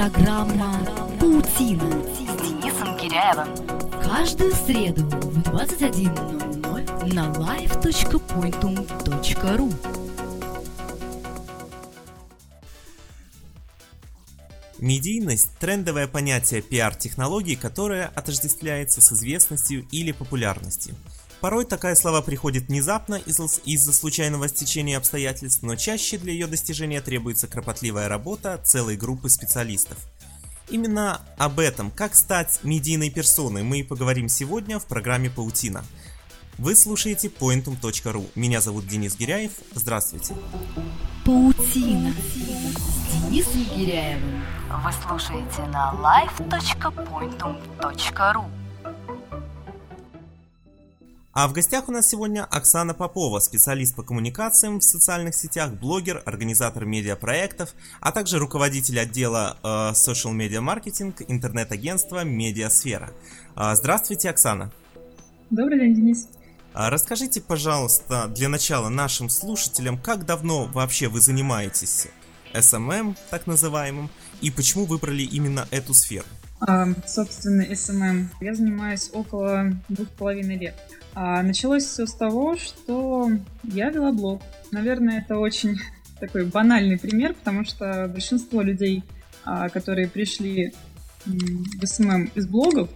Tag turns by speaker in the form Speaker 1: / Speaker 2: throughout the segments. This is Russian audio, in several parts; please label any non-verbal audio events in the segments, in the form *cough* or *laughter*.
Speaker 1: Программа «Паутина» с Денисом Киряевым. Каждую среду в 21.00 на live.pointum.ru
Speaker 2: Медийность – трендовое понятие пиар-технологий, которое отождествляется с известностью или популярностью. Порой такая слова приходит внезапно из-за случайного стечения обстоятельств, но чаще для ее достижения требуется кропотливая работа целой группы специалистов. Именно об этом, как стать медийной персоной, мы и поговорим сегодня в программе «Паутина». Вы слушаете pointum.ru. Меня зовут Денис Гиряев. Здравствуйте.
Speaker 1: Паутина с Денисом Гиряевым. Вы слушаете на live.pointum.ru
Speaker 2: а в гостях у нас сегодня Оксана Попова, специалист по коммуникациям в социальных сетях, блогер, организатор медиапроектов, а также руководитель отдела э, Social Media Marketing интернет-агентства Медиасфера. Э, здравствуйте, Оксана.
Speaker 3: Добрый день, Денис.
Speaker 2: А расскажите, пожалуйста, для начала нашим слушателям, как давно вообще вы занимаетесь SMM, так называемым, и почему выбрали именно эту сферу?
Speaker 3: А, собственно, SMM я занимаюсь около двух с половиной лет. А началось все с того, что я вела блог. Наверное, это очень *laughs* такой банальный пример, потому что большинство людей, а, которые пришли в SMM из блогов,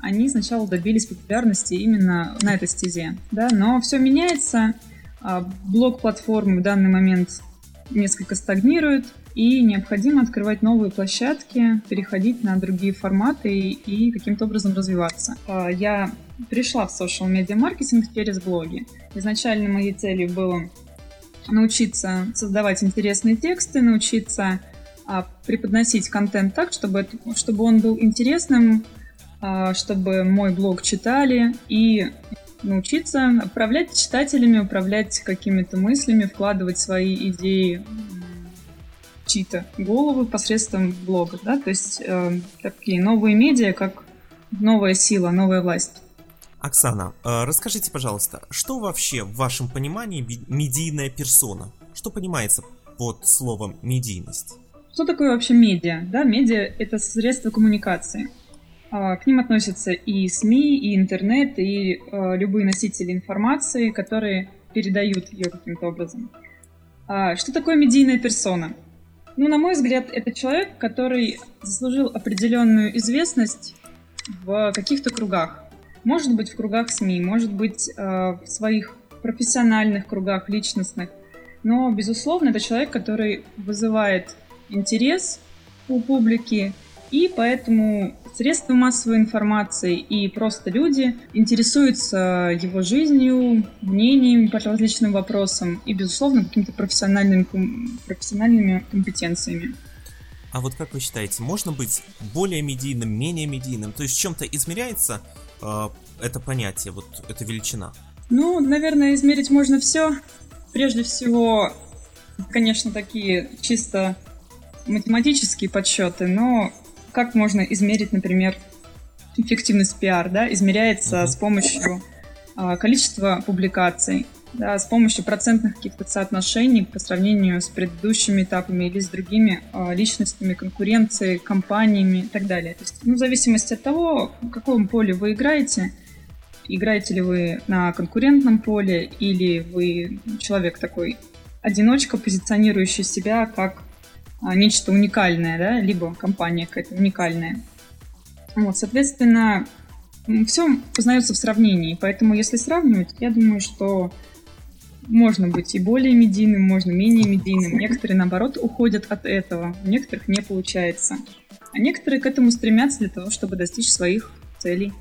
Speaker 3: они сначала добились популярности именно на этой стезе. Да? Но все меняется. А, блог-платформы в данный момент несколько стагнируют, и необходимо открывать новые площадки, переходить на другие форматы и каким-то образом развиваться. А, я пришла в social media маркетинг через блоги. Изначально моей целью было научиться создавать интересные тексты, научиться а, преподносить контент так, чтобы, чтобы он был интересным, а, чтобы мой блог читали и научиться управлять читателями, управлять какими-то мыслями, вкладывать свои идеи чьи-то головы посредством блога. Да? То есть э, такие новые медиа, как новая сила, новая власть.
Speaker 2: Оксана, э, расскажите, пожалуйста, что вообще в вашем понимании медийная персона? Что понимается под словом медийность?
Speaker 3: Что такое вообще медиа? Да, медиа — это средства коммуникации. А, к ним относятся и СМИ, и интернет, и а, любые носители информации, которые передают ее каким-то образом. А, что такое медийная персона? Ну, на мой взгляд, это человек, который заслужил определенную известность в каких-то кругах. Может быть, в кругах СМИ, может быть, э, в своих профессиональных кругах, личностных. Но, безусловно, это человек, который вызывает интерес у публики, и поэтому средства массовой информации и просто люди интересуются его жизнью, мнением по различным вопросам и, безусловно, какими-то профессиональными, профессиональными компетенциями.
Speaker 2: А вот как вы считаете, можно быть более медийным, менее медийным? То есть чем-то измеряется э, это понятие, вот эта величина?
Speaker 3: Ну, наверное, измерить можно все. Прежде всего, конечно, такие чисто математические подсчеты, но как можно измерить, например, эффективность пиар, да, измеряется с помощью а, количества публикаций, да, с помощью процентных каких-то соотношений по сравнению с предыдущими этапами или с другими э, личностями, конкуренцией, компаниями и так далее. То есть, ну, в зависимости от того, в каком поле вы играете, играете ли вы на конкурентном поле или вы человек такой одиночка, позиционирующий себя как а, нечто уникальное, да, либо компания какая-то уникальная. Вот, соответственно, все познается в сравнении, поэтому если сравнивать, я думаю, что можно быть и более медийным, можно менее медийным. Некоторые, наоборот, уходят от этого, у некоторых не получается. А некоторые к этому стремятся для того, чтобы достичь своих целей.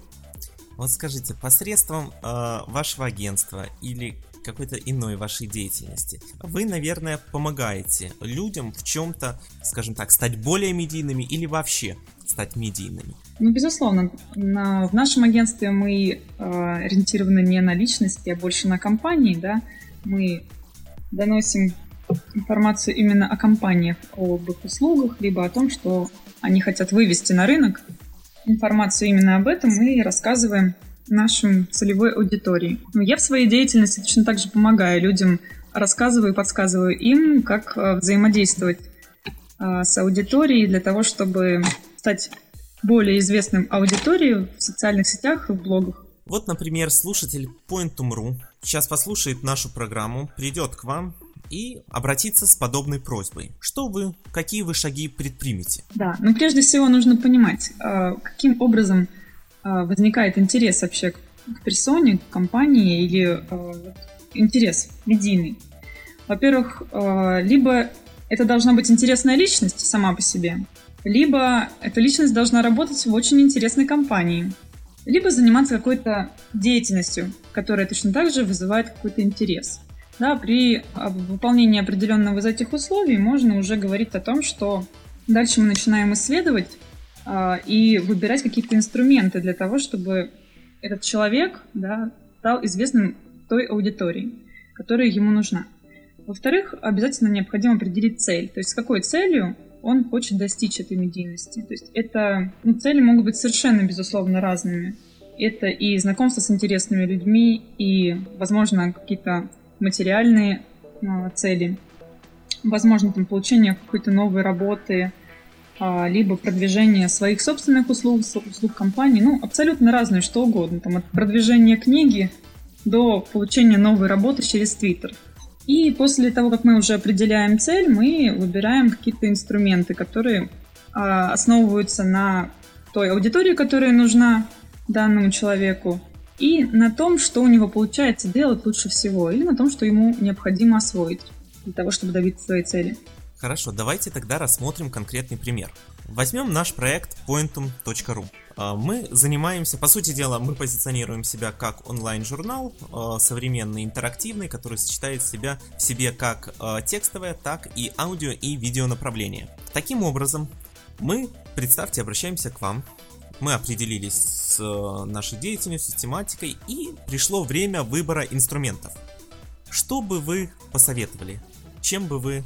Speaker 2: Вот скажите, посредством э, вашего агентства или какой-то иной вашей деятельности, вы, наверное, помогаете людям в чем-то, скажем так, стать более медийными или вообще стать медийными?
Speaker 3: Ну, безусловно. На, в нашем агентстве мы э, ориентированы не на личности, а больше на компании, да, мы доносим информацию именно о компаниях, об их услугах, либо о том, что они хотят вывести на рынок. Информацию именно об этом мы рассказываем нашим целевой аудитории. Но я в своей деятельности точно так же помогаю людям, рассказываю и подсказываю им, как э, взаимодействовать а, с аудиторией для того, чтобы стать более известным аудитории в социальных сетях и в блогах.
Speaker 2: Вот, например, слушатель Pointum.ru сейчас послушает нашу программу, придет к вам и обратиться с подобной просьбой. Что вы, какие вы шаги предпримете?
Speaker 3: Да, ну прежде всего нужно понимать, а, каким образом возникает интерес вообще к персоне, к компании или интерес медийный. Во-первых, либо это должна быть интересная личность сама по себе, либо эта личность должна работать в очень интересной компании, либо заниматься какой-то деятельностью, которая точно так же вызывает какой-то интерес. Да, при выполнении определенного из этих условий можно уже говорить о том, что дальше мы начинаем исследовать э, и выбирать какие-то инструменты для того, чтобы этот человек да, стал известным той аудитории, которая ему нужна. Во-вторых, обязательно необходимо определить цель. То есть с какой целью он хочет достичь этой медийности. То есть это ну, цели могут быть совершенно, безусловно, разными. Это и знакомство с интересными людьми, и, возможно, какие-то материальные э, цели. Возможно, там, получение какой-то новой работы, либо продвижение своих собственных услуг, услуг компании. Ну, абсолютно разные, что угодно. Там, от продвижения книги до получения новой работы через Твиттер. И после того, как мы уже определяем цель, мы выбираем какие-то инструменты, которые а, основываются на той аудитории, которая нужна данному человеку, и на том, что у него получается делать лучше всего, или на том, что ему необходимо освоить для того, чтобы добиться своей цели.
Speaker 2: Хорошо, давайте тогда рассмотрим конкретный пример. Возьмем наш проект pointum.ru. А, мы занимаемся, по сути дела, мы позиционируем себя как онлайн-журнал, а, современный, интерактивный, который сочетает себя в себе как а, текстовое, так и аудио и видео направление. Таким образом, мы, представьте, обращаемся к вам, мы определились с нашей деятельностью, с тематикой, и пришло время выбора инструментов. Что бы вы посоветовали? Чем бы вы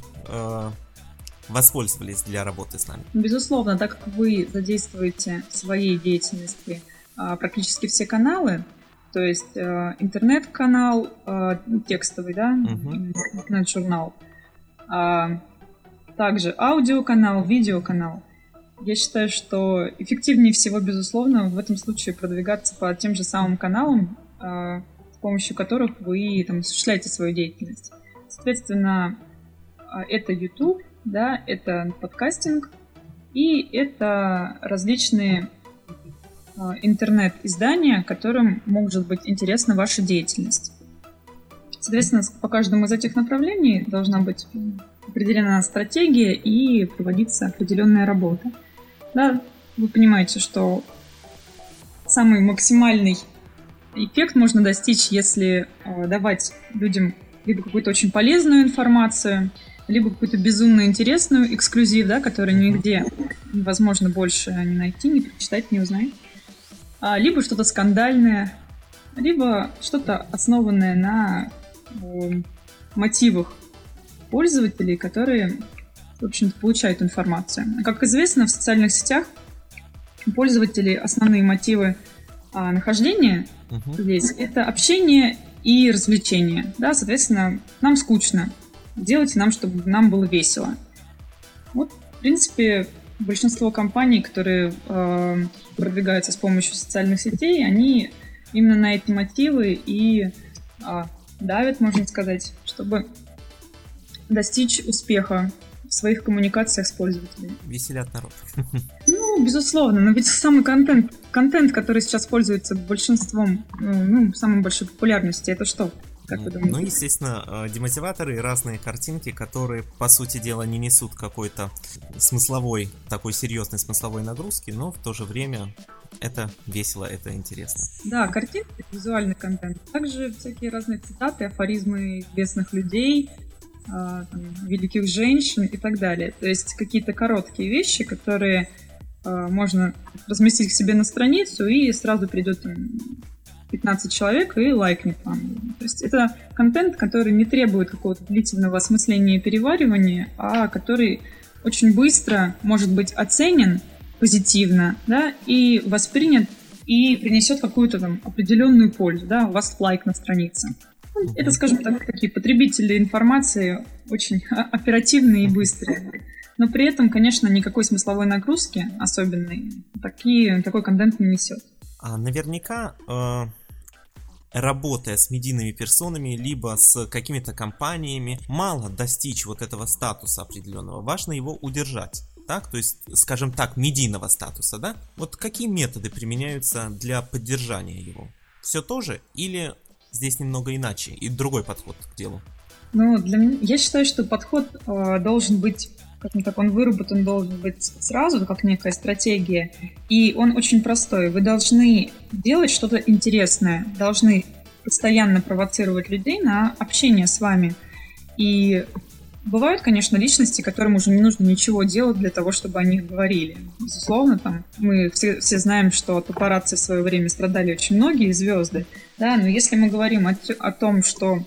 Speaker 2: воспользовались для работы с нами?
Speaker 3: Безусловно, так как вы задействуете в своей деятельности а, практически все каналы, то есть а, интернет-канал а, текстовый, да, угу. интернет-журнал, а, также аудиоканал, видеоканал. Я считаю, что эффективнее всего, безусловно, в этом случае продвигаться по тем же самым каналам, а, с помощью которых вы там, осуществляете свою деятельность. Соответственно, это YouTube, да, это подкастинг, и это различные а, интернет-издания, которым может быть интересна ваша деятельность. Соответственно, по каждому из этих направлений должна быть определена стратегия и проводиться определенная работа. Да, вы понимаете, что самый максимальный эффект можно достичь, если э, давать людям либо какую-то очень полезную информацию, либо какую-то безумно интересную эксклюзив, да, который нигде невозможно больше не найти, не прочитать, не узнать. А, либо что-то скандальное, либо что-то основанное на э, мотивах пользователей, которые, в общем-то, получают информацию. Как известно, в социальных сетях пользователей основные мотивы а, нахождения uh-huh. здесь это общение и развлечение. Да, соответственно, нам скучно делайте нам, чтобы нам было весело. Вот, в принципе, большинство компаний, которые э, продвигаются с помощью социальных сетей, они именно на эти мотивы и э, давят, можно сказать, чтобы достичь успеха в своих коммуникациях с пользователями.
Speaker 2: Веселят народ.
Speaker 3: Ну, безусловно, но ведь самый контент, контент, который сейчас пользуется большинством, ну, самой большой популярностью, это что?
Speaker 2: Как вы думаете? Ну, естественно, э, демотиваторы и разные картинки, которые, по сути дела, не несут какой-то смысловой, такой серьезной смысловой нагрузки, но в то же время это весело, это интересно.
Speaker 3: Да, картинки, визуальный контент. Также всякие разные цитаты, афоризмы известных людей, а, там, великих женщин и так далее. То есть какие-то короткие вещи, которые а, можно разместить к себе на страницу, и сразу придет там, 15 человек и лайкнет вам. То есть это контент, который не требует какого-то длительного осмысления и переваривания, а который очень быстро может быть оценен позитивно, да, и воспринят и принесет какую-то там определенную пользу, да, у вас лайк на странице. Ну, это, скажем так, такие потребители информации очень *laughs* оперативные и быстрые. но при этом, конечно, никакой смысловой нагрузки особенной такие, такой контент не несет.
Speaker 2: А наверняка э, работая с медийными персонами, либо с какими-то компаниями, мало достичь вот этого статуса определенного. Важно его удержать. Так, то есть, скажем так, медийного статуса, да? Вот какие методы применяются для поддержания его? Все то же или здесь немного иначе и другой подход к делу?
Speaker 3: Ну, для меня, я считаю, что подход э, должен быть скажем так, он выработан должен быть сразу, как некая стратегия, и он очень простой. Вы должны делать что-то интересное, должны постоянно провоцировать людей на общение с вами. И бывают, конечно, личности, которым уже не нужно ничего делать для того, чтобы о них говорили. Безусловно, там мы все, все знаем, что от папарацци в свое время страдали очень многие звезды, да, но если мы говорим о, о том, что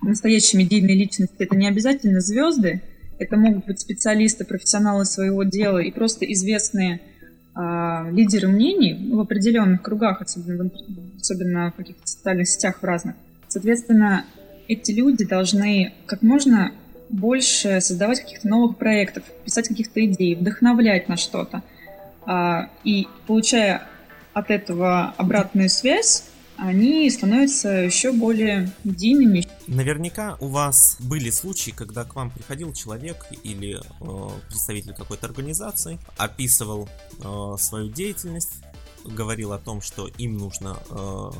Speaker 3: настоящие медийные личности это не обязательно звезды, это могут быть специалисты, профессионалы своего дела и просто известные а, лидеры мнений в определенных кругах, особенно, особенно в каких-то социальных сетях в разных. Соответственно, эти люди должны как можно больше создавать каких-то новых проектов, писать каких-то идей, вдохновлять на что-то. А, и получая от этого обратную связь, они становятся еще более медийными.
Speaker 2: Наверняка у вас были случаи, когда к вам приходил человек или э, представитель какой-то организации, описывал э, свою деятельность, говорил о том, что им нужно э,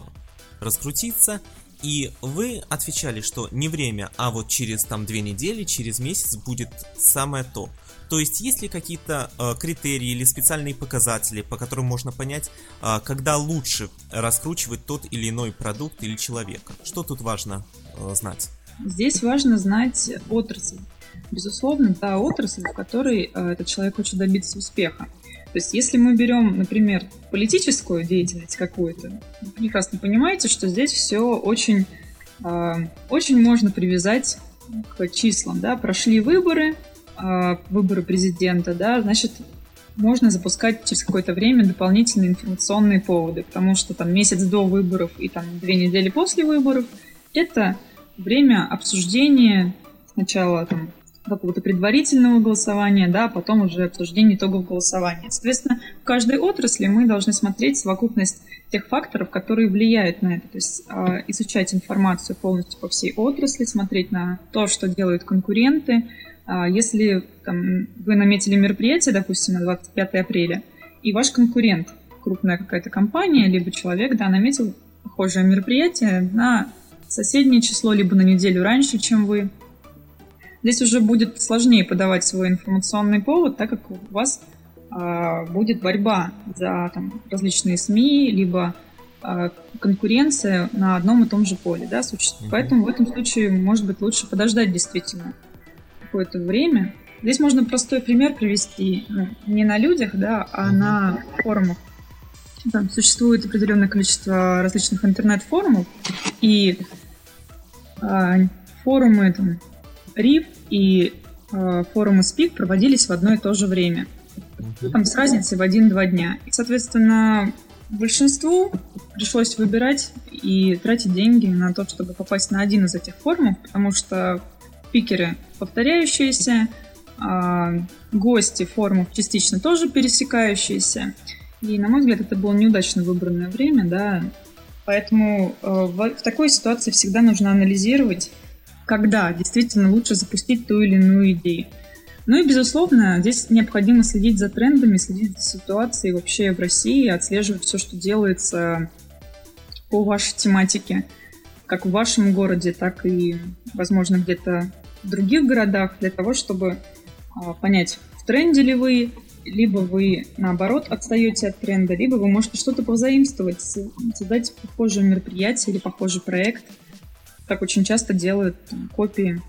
Speaker 2: раскрутиться, и вы отвечали, что не время, а вот через там две недели, через месяц будет самое то. То есть есть ли какие-то э, критерии или специальные показатели, по которым можно понять, э, когда лучше раскручивать тот или иной продукт или человека? Что тут важно э, знать?
Speaker 3: Здесь важно знать отрасль. Безусловно, та отрасль, в которой э, этот человек хочет добиться успеха. То есть, если мы берем, например, политическую деятельность какую-то, вы прекрасно понимаете, что здесь все очень, э, очень можно привязать к числам. Да? Прошли выборы, выборы президента, да, значит, можно запускать через какое-то время дополнительные информационные поводы, потому что там месяц до выборов и там две недели после выборов это время обсуждения сначала там какого-то предварительного голосования, да, а потом уже обсуждение итогов голосования. Соответственно, в каждой отрасли мы должны смотреть совокупность тех факторов, которые влияют на это, то есть э, изучать информацию полностью по всей отрасли, смотреть на то, что делают конкуренты. Э, если там, вы наметили мероприятие, допустим, на 25 апреля, и ваш конкурент, крупная какая-то компания, либо человек, да, наметил похожее мероприятие на соседнее число, либо на неделю раньше, чем вы, Здесь уже будет сложнее подавать свой информационный повод, так как у вас э, будет борьба за там, различные СМИ, либо э, конкуренция на одном и том же поле, да, существует. Mm-hmm. Поэтому в этом случае, может быть, лучше подождать действительно какое-то время. Здесь можно простой пример привести ну, не на людях, да, а на форумах. Там существует определенное количество различных интернет-форумов, и э, форумы там, RIF и э, форумы Speak проводились в одно и то же время. Там с разницей в один-два дня. И, соответственно, большинству пришлось выбирать и тратить деньги на то, чтобы попасть на один из этих форумов, потому что пикеры повторяющиеся, э, гости форумов частично тоже пересекающиеся. И, на мой взгляд, это было неудачно выбранное время, да. Поэтому э, в такой ситуации всегда нужно анализировать когда действительно лучше запустить ту или иную идею. Ну и, безусловно, здесь необходимо следить за трендами, следить за ситуацией вообще в России, отслеживать все, что делается по вашей тематике, как в вашем городе, так и, возможно, где-то в других городах, для того, чтобы а, понять, в тренде ли вы, либо вы, наоборот, отстаете от тренда, либо вы можете что-то позаимствовать, создать похожее мероприятие или похожий проект – так очень часто делают там, копии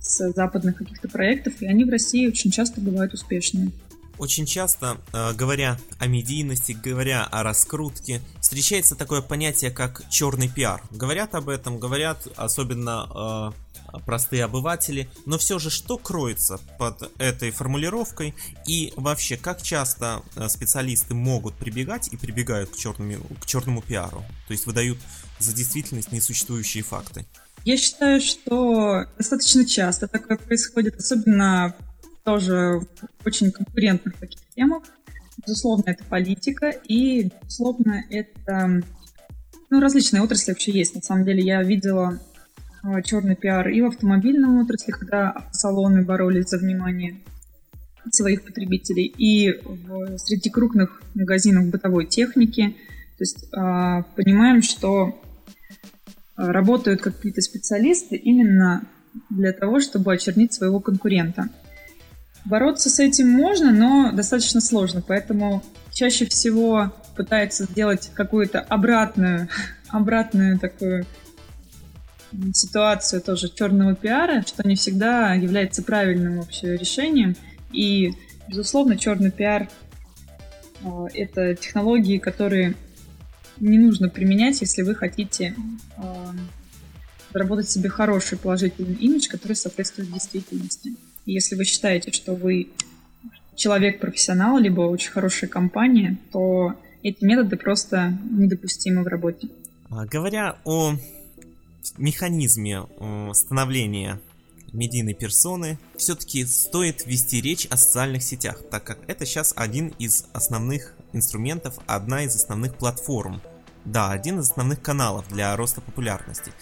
Speaker 3: с западных каких-то проектов, и они в России очень часто бывают успешными.
Speaker 2: Очень часто, э, говоря о медийности, говоря о раскрутке, встречается такое понятие, как черный пиар. Говорят об этом, говорят особенно э, простые обыватели, но все же что кроется под этой формулировкой и вообще как часто э, специалисты могут прибегать и прибегают к черному, к черному пиару, то есть выдают за действительность несуществующие факты.
Speaker 3: Я считаю, что достаточно часто такое происходит, особенно тоже очень конкурентных таких темах. Безусловно, это политика, и, безусловно, это... Ну, различные отрасли вообще есть. На самом деле, я видела а, черный пиар и в автомобильном отрасли, когда салоны боролись за внимание своих потребителей, и в, среди крупных магазинов бытовой техники. То есть э, понимаем, что работают какие-то специалисты именно для того, чтобы очернить своего конкурента. Бороться с этим можно, но достаточно сложно, поэтому чаще всего пытается сделать какую-то обратную, *laughs* обратную такую ситуацию тоже черного пиара, что не всегда является правильным вообще решением. И, безусловно, черный пиар э, это технологии, которые не нужно применять, если вы хотите э, заработать себе хороший положительный имидж, который соответствует действительности. Если вы считаете, что вы человек-профессионал, либо очень хорошая компания, то эти методы просто недопустимы в работе.
Speaker 2: А, говоря о механизме становления медийной персоны, все-таки стоит вести речь о социальных сетях, так как это сейчас один из основных инструментов, одна из основных платформ. Да, один из основных каналов для роста популярности.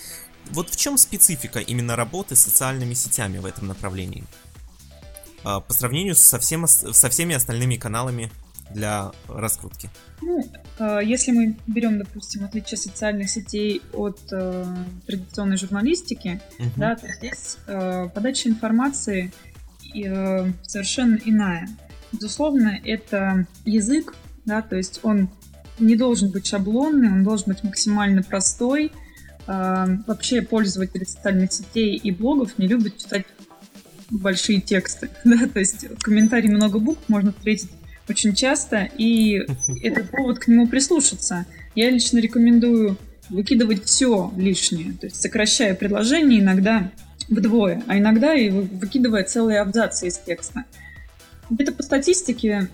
Speaker 2: Вот в чем специфика именно работы с социальными сетями в этом направлении? А, по сравнению со, всем, со всеми остальными каналами для раскрутки?
Speaker 3: Ну, а, если мы берем, допустим, отличие социальных сетей от э, традиционной журналистики, угу. да, то здесь э, подача информации э, совершенно иная. Безусловно, это язык, да, то есть он не должен быть шаблонный, он должен быть максимально простой. Э, вообще пользователи социальных сетей и блогов не любят читать большие тексты, *laughs* да, то есть в комментарии много букв можно встретить очень часто, и *laughs* это повод к нему прислушаться. Я лично рекомендую выкидывать все лишнее, то есть сокращая предложение иногда вдвое, а иногда и выкидывая целые абзацы из текста. Где-то по статистике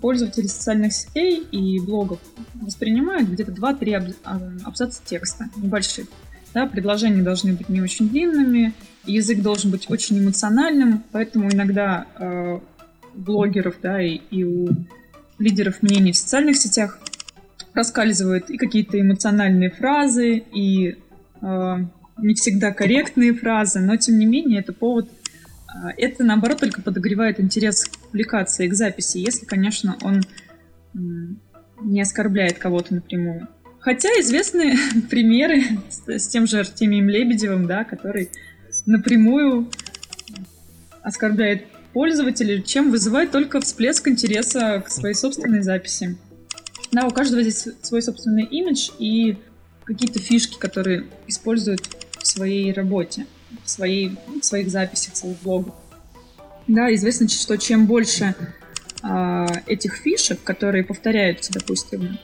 Speaker 3: пользователи социальных сетей и блогов воспринимают где-то 2-3 а, абзаца текста небольших. Да, предложения должны быть не очень длинными, язык должен быть очень эмоциональным, поэтому иногда э, блогеров, да, и, и у лидеров мнений в социальных сетях проскальзывают и какие-то эмоциональные фразы, и э, не всегда корректные фразы, но тем не менее это повод, э, это наоборот только подогревает интерес к публикации, к записи, если, конечно, он не оскорбляет кого-то напрямую. Хотя известны *laughs* примеры с, с тем же Артемием Лебедевым, да, который напрямую оскорбляет пользователей, чем вызывает только всплеск интереса к своей собственной записи. Да, у каждого здесь свой собственный имидж и какие-то фишки, которые используют в своей работе, в, своей, в своих записях, в своих блогах. Да, известно, что чем больше э, этих фишек, которые повторяются, допустим,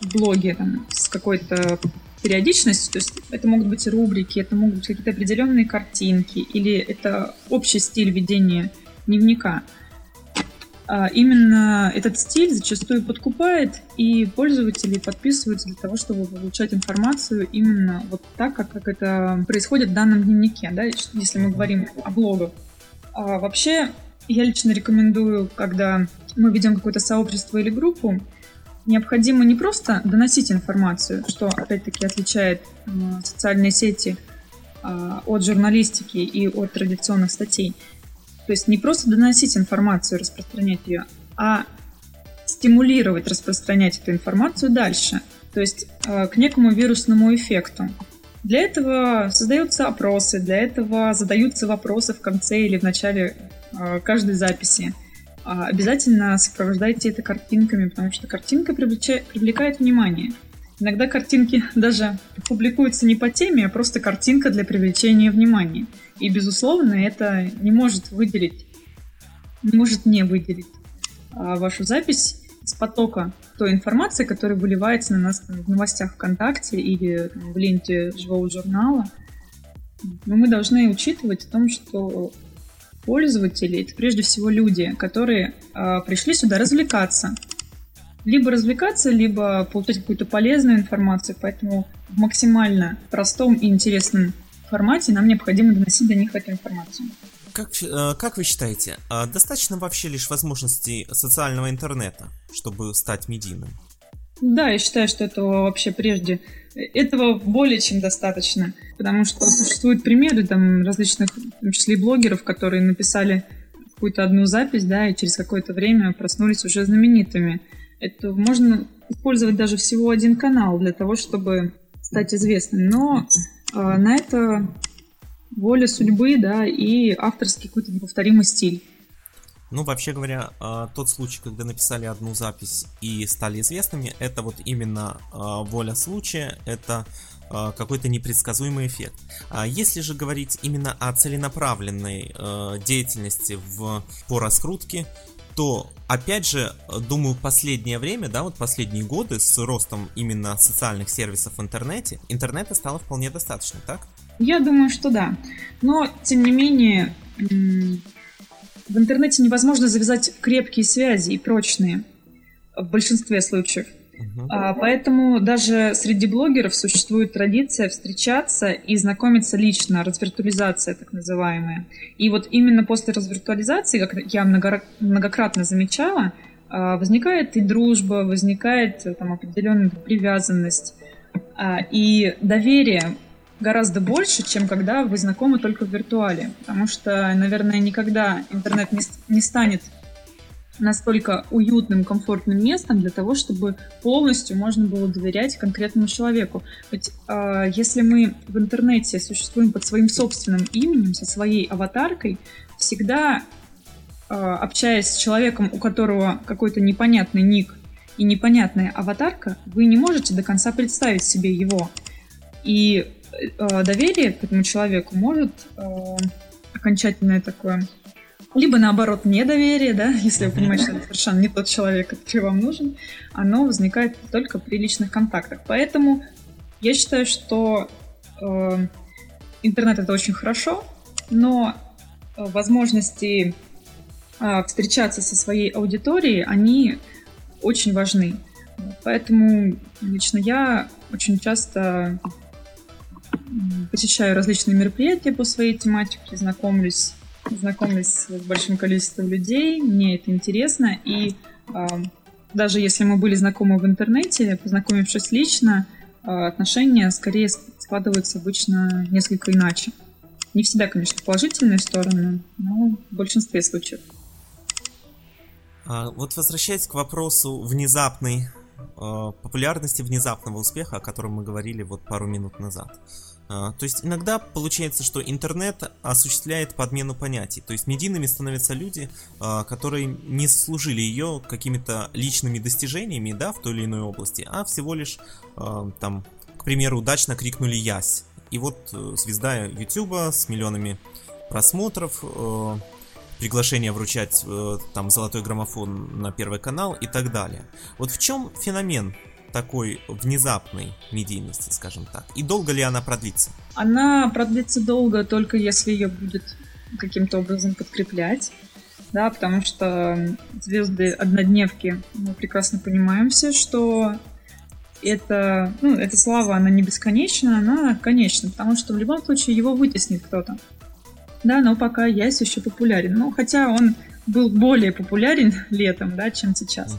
Speaker 3: в блоге там, с какой-то периодичностью, то есть это могут быть рубрики, это могут быть какие-то определенные картинки, или это общий стиль ведения дневника. А именно этот стиль зачастую подкупает, и пользователи подписываются для того, чтобы получать информацию именно вот так, как, как это происходит в данном дневнике, да, если мы говорим о блогах. А вообще, я лично рекомендую, когда мы ведем какое-то сообщество или группу, необходимо не просто доносить информацию, что опять-таки отличает социальные сети э, от журналистики и от традиционных статей. То есть не просто доносить информацию, распространять ее, а стимулировать распространять эту информацию дальше, то есть э, к некому вирусному эффекту. Для этого создаются опросы, для этого задаются вопросы в конце или в начале каждой записи. А, обязательно сопровождайте это картинками, потому что картинка привлекает внимание. Иногда картинки *laughs* даже публикуются не по теме, а просто картинка для привлечения внимания. И, безусловно, это не может выделить, может не выделить а, вашу запись из потока той информации, которая выливается на нас в новостях ВКонтакте или в ленте живого журнала. Но мы должны учитывать о том, что пользователи это прежде всего люди, которые э, пришли сюда развлекаться. Либо развлекаться, либо получать какую-то полезную информацию, поэтому в максимально простом и интересном формате нам необходимо доносить до них эту информацию.
Speaker 2: как, э, как вы считаете, а достаточно вообще лишь возможностей социального интернета, чтобы стать медийным?
Speaker 3: Да, я считаю, что этого вообще прежде этого более чем достаточно, потому что существуют примеры там различных, в том числе и блогеров, которые написали какую-то одну запись, да, и через какое-то время проснулись уже знаменитыми. Это можно использовать даже всего один канал для того, чтобы стать известным, но э, на это воля судьбы, да, и авторский какой-то неповторимый стиль.
Speaker 2: Ну, вообще говоря, а, тот случай, когда написали одну запись и стали известными, это вот именно а, воля случая, это а, какой-то непредсказуемый эффект. Если же говорить именно о целенаправленной деятельности в, по раскрутке, то, опять же, думаю, последнее время, да, вот последние годы с ростом именно социальных сервисов в интернете, интернета стало вполне достаточно, так?
Speaker 3: Я думаю, что да. Но, тем не менее, в интернете невозможно завязать крепкие связи и прочные в большинстве случаев. А, поэтому даже среди блогеров существует традиция встречаться и знакомиться лично, развиртуализация так называемая. И вот именно после развиртуализации, как я многократно замечала, а, возникает и дружба, возникает там, определенная привязанность. А, и доверие гораздо больше, чем когда вы знакомы только в виртуале. Потому что, наверное, никогда интернет не, не станет настолько уютным, комфортным местом для того, чтобы полностью можно было доверять конкретному человеку. Ведь э, если мы в интернете существуем под своим собственным именем, со своей аватаркой, всегда э, общаясь с человеком, у которого какой-то непонятный ник и непонятная аватарка, вы не можете до конца представить себе его. И доверие к этому человеку может э, окончательное такое либо наоборот недоверие, да, *laughs* если вы понимаете, что это совершенно не тот человек, который вам нужен, оно возникает только при личных контактах. Поэтому я считаю, что э, интернет это очень хорошо, но э, возможности э, встречаться со своей аудиторией, они очень важны. Поэтому лично я очень часто посещаю различные мероприятия по своей тематике, знакомлюсь, знакомлюсь с большим количеством людей, мне это интересно, и э, даже если мы были знакомы в интернете, познакомившись лично, э, отношения скорее складываются обычно несколько иначе. Не всегда, конечно, в положительную сторону, но в большинстве случаев.
Speaker 2: А, вот возвращаясь к вопросу внезапной популярности, внезапного успеха, о котором мы говорили вот пару минут назад. А, то есть иногда получается, что интернет осуществляет подмену понятий. То есть медийными становятся люди, а, которые не служили ее какими-то личными достижениями, да, в той или иной области, а всего лишь там, к примеру, удачно крикнули «Ясь». И вот э, звезда Ютуба с миллионами просмотров, э, приглашение вручать э, там золотой граммофон на первый канал и так далее. Вот в чем феномен такой внезапной медийности, скажем так? И долго ли она продлится?
Speaker 3: Она продлится долго только если ее будет каким-то образом подкреплять. Да, потому что звезды однодневки, мы прекрасно понимаем все, что это, ну, эта слава, она не бесконечна, она конечна, потому что в любом случае его вытеснит кто-то. Да, но пока Ясь еще популярен. Ну, хотя он был более популярен *laughs* летом, да, чем сейчас.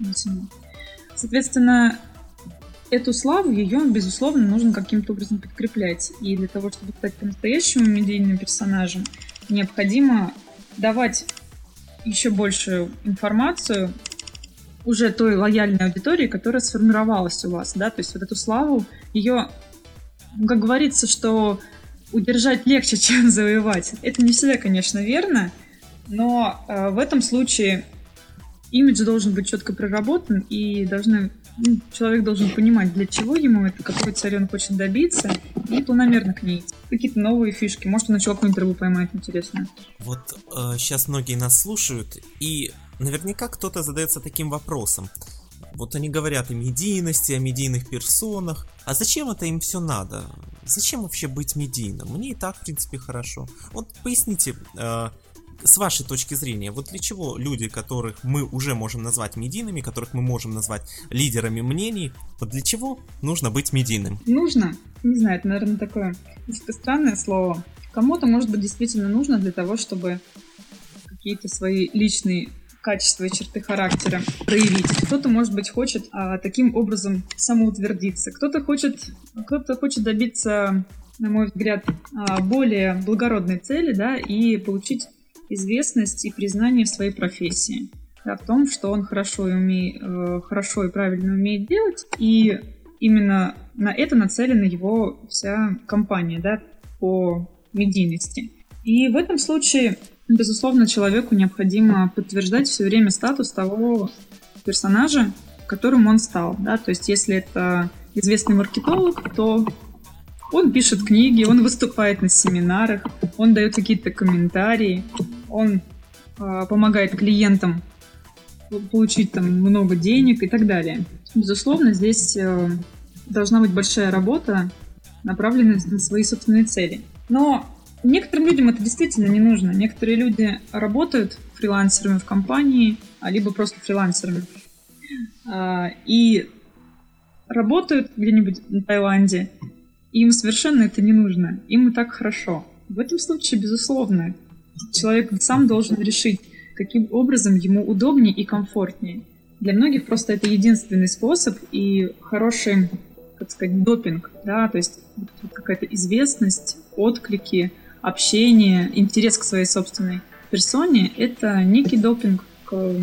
Speaker 3: Uh-huh. Соответственно, эту славу, ее, безусловно, нужно каким-то образом подкреплять. И для того, чтобы стать по-настоящему медийным персонажем, необходимо давать еще большую информацию уже той лояльной аудитории, которая сформировалась у вас, да, то есть вот эту славу, ее, ну, как говорится, что удержать легче, *laughs* чем завоевать. Это не всегда, конечно, верно, но э, в этом случае имидж должен быть четко проработан, и должны, ну, человек должен понимать, для чего ему это, какой царь он хочет добиться, и планомерно к ней. Какие-то новые фишки. Может, он начал какую-нибудь рыбу поймать, интересно.
Speaker 2: Вот э, сейчас многие нас слушают, и наверняка кто-то задается таким вопросом. Вот они говорят о медийности, о медийных персонах. А зачем это им все надо? Зачем вообще быть медийным? Мне и так, в принципе, хорошо. Вот поясните, э, с вашей точки зрения, вот для чего люди, которых мы уже можем назвать медийными, которых мы можем назвать лидерами мнений, вот для чего нужно быть медийным?
Speaker 3: Нужно, не знаю, это, наверное, такое странное слово, Кому-то, может быть, действительно нужно для того, чтобы какие-то свои личные качества и черты характера проявить. Кто-то, может быть, хочет а, таким образом самоутвердиться. Кто-то хочет, кто-то хочет добиться, на мой взгляд, а, более благородной цели, да, и получить известность и признание в своей профессии. Да, в том, что он хорошо и, умеет, э, хорошо и правильно умеет делать, и именно на это нацелена его вся компания да, по медийности. И в этом случае Безусловно, человеку необходимо подтверждать все время статус того персонажа, которым он стал. Да? То есть, если это известный маркетолог, то он пишет книги, он выступает на семинарах, он дает какие-то комментарии, он э, помогает клиентам получить там много денег и так далее. Безусловно, здесь э, должна быть большая работа, направленная на свои собственные цели. Но Некоторым людям это действительно не нужно. Некоторые люди работают фрилансерами в компании, а либо просто фрилансерами. А, и работают где-нибудь на Таиланде, им совершенно это не нужно. Им и так хорошо. В этом случае, безусловно, человек сам должен решить, каким образом ему удобнее и комфортнее. Для многих просто это единственный способ и хороший, как сказать, допинг, да, то есть какая-то известность, отклики, общение, интерес к своей собственной персоне — это некий допинг к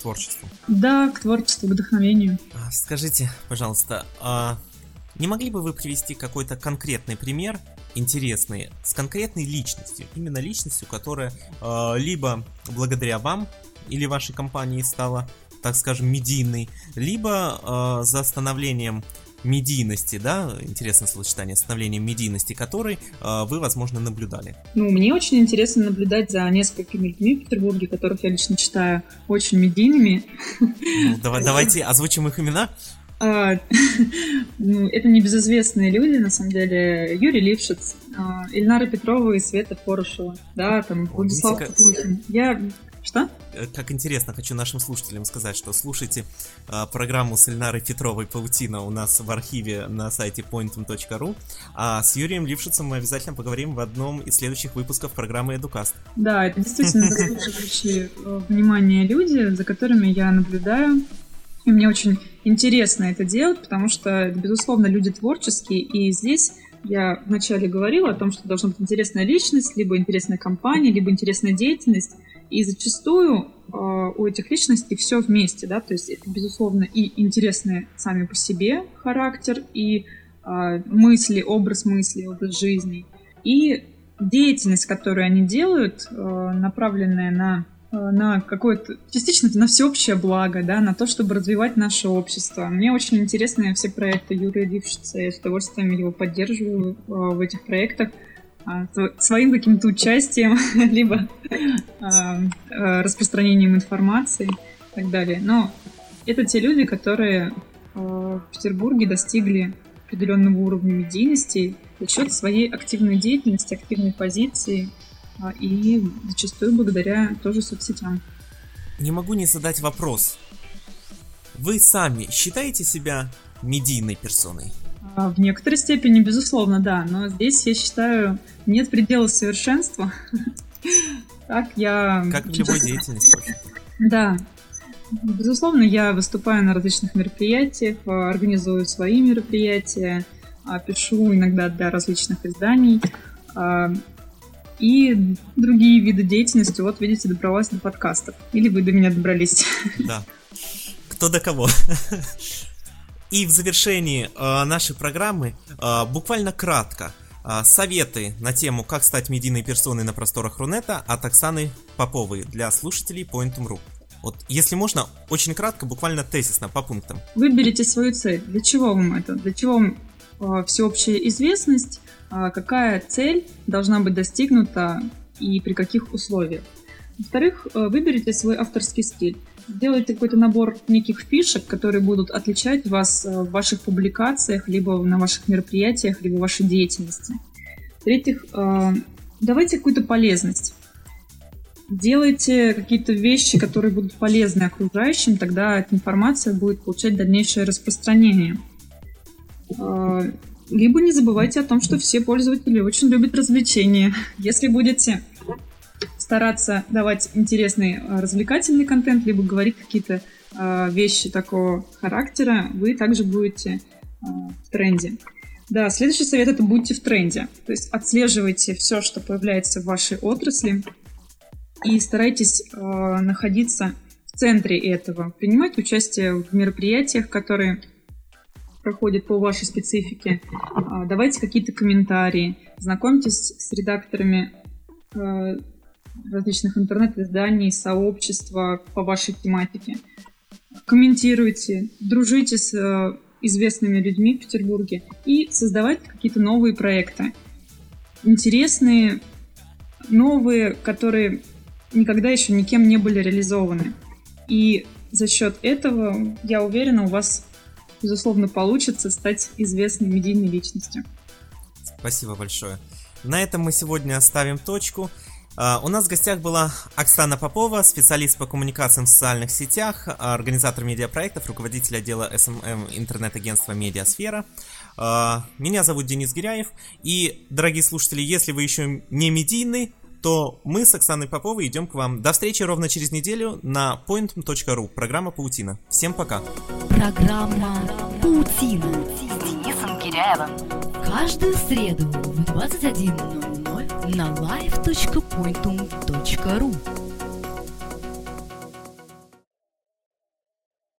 Speaker 2: творчеству.
Speaker 3: Да, к творчеству, к вдохновению.
Speaker 2: А, скажите, пожалуйста, а не могли бы вы привести какой-то конкретный пример, интересный, с конкретной личностью, именно личностью, которая э, либо благодаря вам или вашей компании стала, так скажем, медийной, либо э, за становлением медийности, да, интересное словосочетание, становлением медийности которой э, вы, возможно, наблюдали?
Speaker 3: Ну, мне очень интересно наблюдать за несколькими людьми в Петербурге, которых я лично считаю очень медийными.
Speaker 2: Ну, давай, *laughs* давайте озвучим их имена.
Speaker 3: А, *laughs* ну, это небезызвестные люди, на самом деле. Юрий Лившиц, а, Ильнара Петрова и Света Порошева, да, там, Владислав Капухин. Я что?
Speaker 2: Э, как интересно, хочу нашим слушателям сказать, что слушайте э, программу с Ильнарой Петровой «Паутина» у нас в архиве на сайте pointum.ru, а с Юрием Лившицем мы обязательно поговорим в одном из следующих выпусков программы «Эдукаст».
Speaker 3: Да, это действительно заслуживающие э, внимания люди, за которыми я наблюдаю. И мне очень интересно это делать, потому что, безусловно, люди творческие, и здесь я вначале говорила о том, что должна быть интересная личность, либо интересная компания, либо интересная деятельность. И зачастую э, у этих личностей все вместе, да, то есть это, безусловно, и интересный сами по себе характер, и э, мысли, образ мысли, образ жизни, и деятельность, которую они делают, э, направленная на на какое-то, частично на всеобщее благо, да, на то, чтобы развивать наше общество. Мне очень интересны все проекты Юрия Лившица, я с удовольствием его поддерживаю в этих проектах. А, своим каким-то участием, *laughs* либо а, а, распространением информации и так далее. Но это те люди, которые в Петербурге достигли определенного уровня медийности за счет своей активной деятельности, активной позиции и зачастую благодаря тоже соцсетям.
Speaker 2: Не могу не задать вопрос. Вы сами считаете себя медийной персоной?
Speaker 3: А, в некоторой степени, безусловно, да. Но здесь, я считаю, нет предела совершенства. *laughs* Так я...
Speaker 2: Как в любой деятельности.
Speaker 3: Да. Безусловно, я выступаю на различных мероприятиях, а, организую свои мероприятия, а, пишу иногда для различных изданий и другие виды деятельности. Вот, видите, добралась до подкастов. Или вы до меня добрались.
Speaker 2: Да. Кто до кого. *laughs* И в завершении э, нашей программы э, буквально кратко э, советы на тему «Как стать медийной персоной на просторах Рунета» от Оксаны Поповой для слушателей Pointum.ru. Вот, если можно, очень кратко, буквально тезисно, по пунктам.
Speaker 3: Выберите свою цель. Для чего вам это? Для чего вам э, всеобщая известность? Э, какая цель должна быть достигнута и при каких условиях? Во-вторых, э, выберите свой авторский стиль сделайте какой-то набор неких фишек, которые будут отличать вас э, в ваших публикациях, либо на ваших мероприятиях, либо в вашей деятельности. В-третьих, э, давайте какую-то полезность. Делайте какие-то вещи, которые будут полезны окружающим, тогда эта информация будет получать дальнейшее распространение. Э, Либо не забывайте о том, что все пользователи очень любят развлечения. *laughs* Если будете стараться давать интересный э, развлекательный контент, либо говорить какие-то э, вещи такого характера, вы также будете э, в тренде. Да, следующий совет это будьте в тренде. То есть отслеживайте все, что появляется в вашей отрасли, и старайтесь э, находиться в центре этого. Принимать участие в мероприятиях, которые проходят по вашей специфике. Э, давайте какие-то комментарии. Знакомьтесь с редакторами э, различных интернет-изданий, сообщества по вашей тематике. Комментируйте, дружите с э, известными людьми в Петербурге и создавать какие-то новые проекты. Интересные, новые, которые никогда еще никем не были реализованы. И за счет этого, я уверена, у вас, безусловно, получится стать известной медийной личностью.
Speaker 2: Спасибо большое. На этом мы сегодня оставим точку. Uh, у нас в гостях была Оксана Попова, специалист по коммуникациям в социальных сетях, организатор медиапроектов, руководитель отдела SMM интернет-агентства Медиасфера. Uh, меня зовут Денис Гиряев. И, дорогие слушатели, если вы еще не медийны, то мы с Оксаной Поповой идем к вам. До встречи ровно через неделю на point.ru. Программа «Паутина». Всем пока.
Speaker 1: Программа «Паутина» с Денисом Киряевым. Каждую среду в 21.00 на live.pointum.ru